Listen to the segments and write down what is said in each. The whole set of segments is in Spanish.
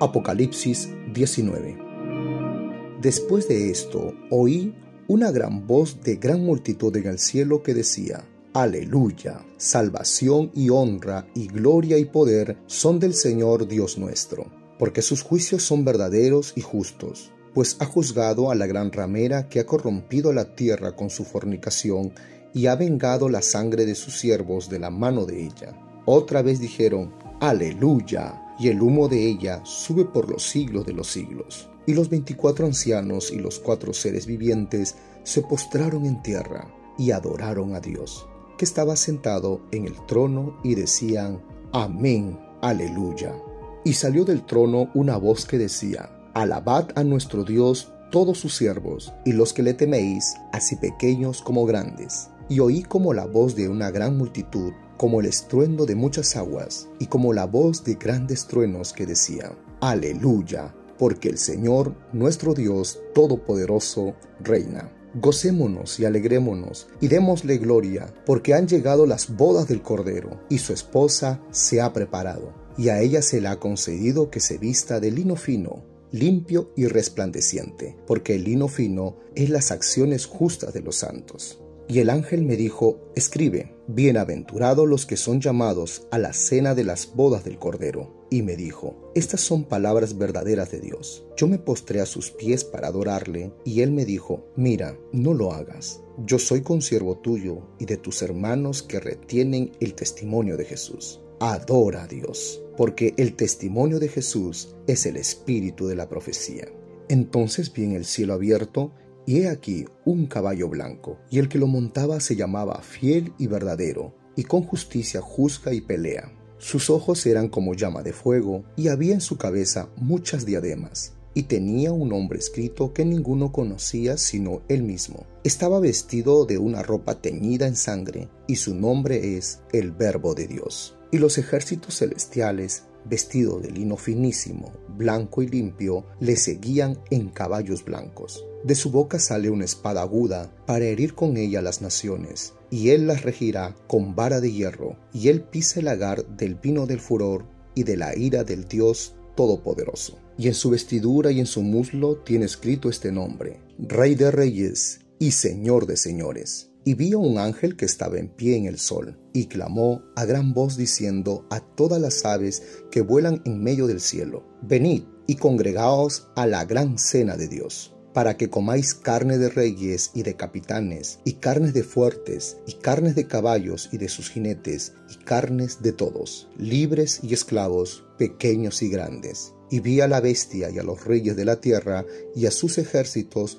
Apocalipsis 19 Después de esto oí una gran voz de gran multitud en el cielo que decía, Aleluya, salvación y honra y gloria y poder son del Señor Dios nuestro, porque sus juicios son verdaderos y justos, pues ha juzgado a la gran ramera que ha corrompido la tierra con su fornicación y ha vengado la sangre de sus siervos de la mano de ella. Otra vez dijeron, Aleluya, y el humo de ella sube por los siglos de los siglos. Y los veinticuatro ancianos y los cuatro seres vivientes se postraron en tierra y adoraron a Dios, que estaba sentado en el trono y decían, Amén, aleluya. Y salió del trono una voz que decía, Alabad a nuestro Dios todos sus siervos, y los que le teméis, así pequeños como grandes. Y oí como la voz de una gran multitud, como el estruendo de muchas aguas, y como la voz de grandes truenos que decía, Aleluya, porque el Señor, nuestro Dios Todopoderoso, reina. Gocémonos y alegrémonos y démosle gloria, porque han llegado las bodas del Cordero, y su esposa se ha preparado, y a ella se le ha concedido que se vista de lino fino, limpio y resplandeciente, porque el lino fino es las acciones justas de los santos. Y el ángel me dijo, escribe, bienaventurados los que son llamados a la cena de las bodas del Cordero. Y me dijo, estas son palabras verdaderas de Dios. Yo me postré a sus pies para adorarle, y él me dijo, mira, no lo hagas. Yo soy consiervo tuyo y de tus hermanos que retienen el testimonio de Jesús. Adora a Dios, porque el testimonio de Jesús es el espíritu de la profecía. Entonces vi el cielo abierto, y he aquí un caballo blanco, y el que lo montaba se llamaba fiel y verdadero, y con justicia juzga y pelea. Sus ojos eran como llama de fuego, y había en su cabeza muchas diademas, y tenía un nombre escrito que ninguno conocía sino él mismo. Estaba vestido de una ropa teñida en sangre, y su nombre es el Verbo de Dios. Y los ejércitos celestiales vestidos de lino finísimo, blanco y limpio, le seguían en caballos blancos. De su boca sale una espada aguda para herir con ella las naciones, y él las regirá con vara de hierro, y él pisa el lagar del vino del furor y de la ira del Dios Todopoderoso. Y en su vestidura y en su muslo tiene escrito este nombre, Rey de Reyes y Señor de Señores y vio un ángel que estaba en pie en el sol, y clamó a gran voz diciendo a todas las aves que vuelan en medio del cielo, Venid y congregaos a la gran cena de Dios, para que comáis carne de reyes y de capitanes, y carnes de fuertes, y carnes de caballos y de sus jinetes, y carnes de todos, libres y esclavos, pequeños y grandes. Y vi a la bestia y a los reyes de la tierra y a sus ejércitos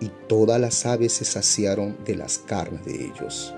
y todas las aves se saciaron de las carnes de ellos.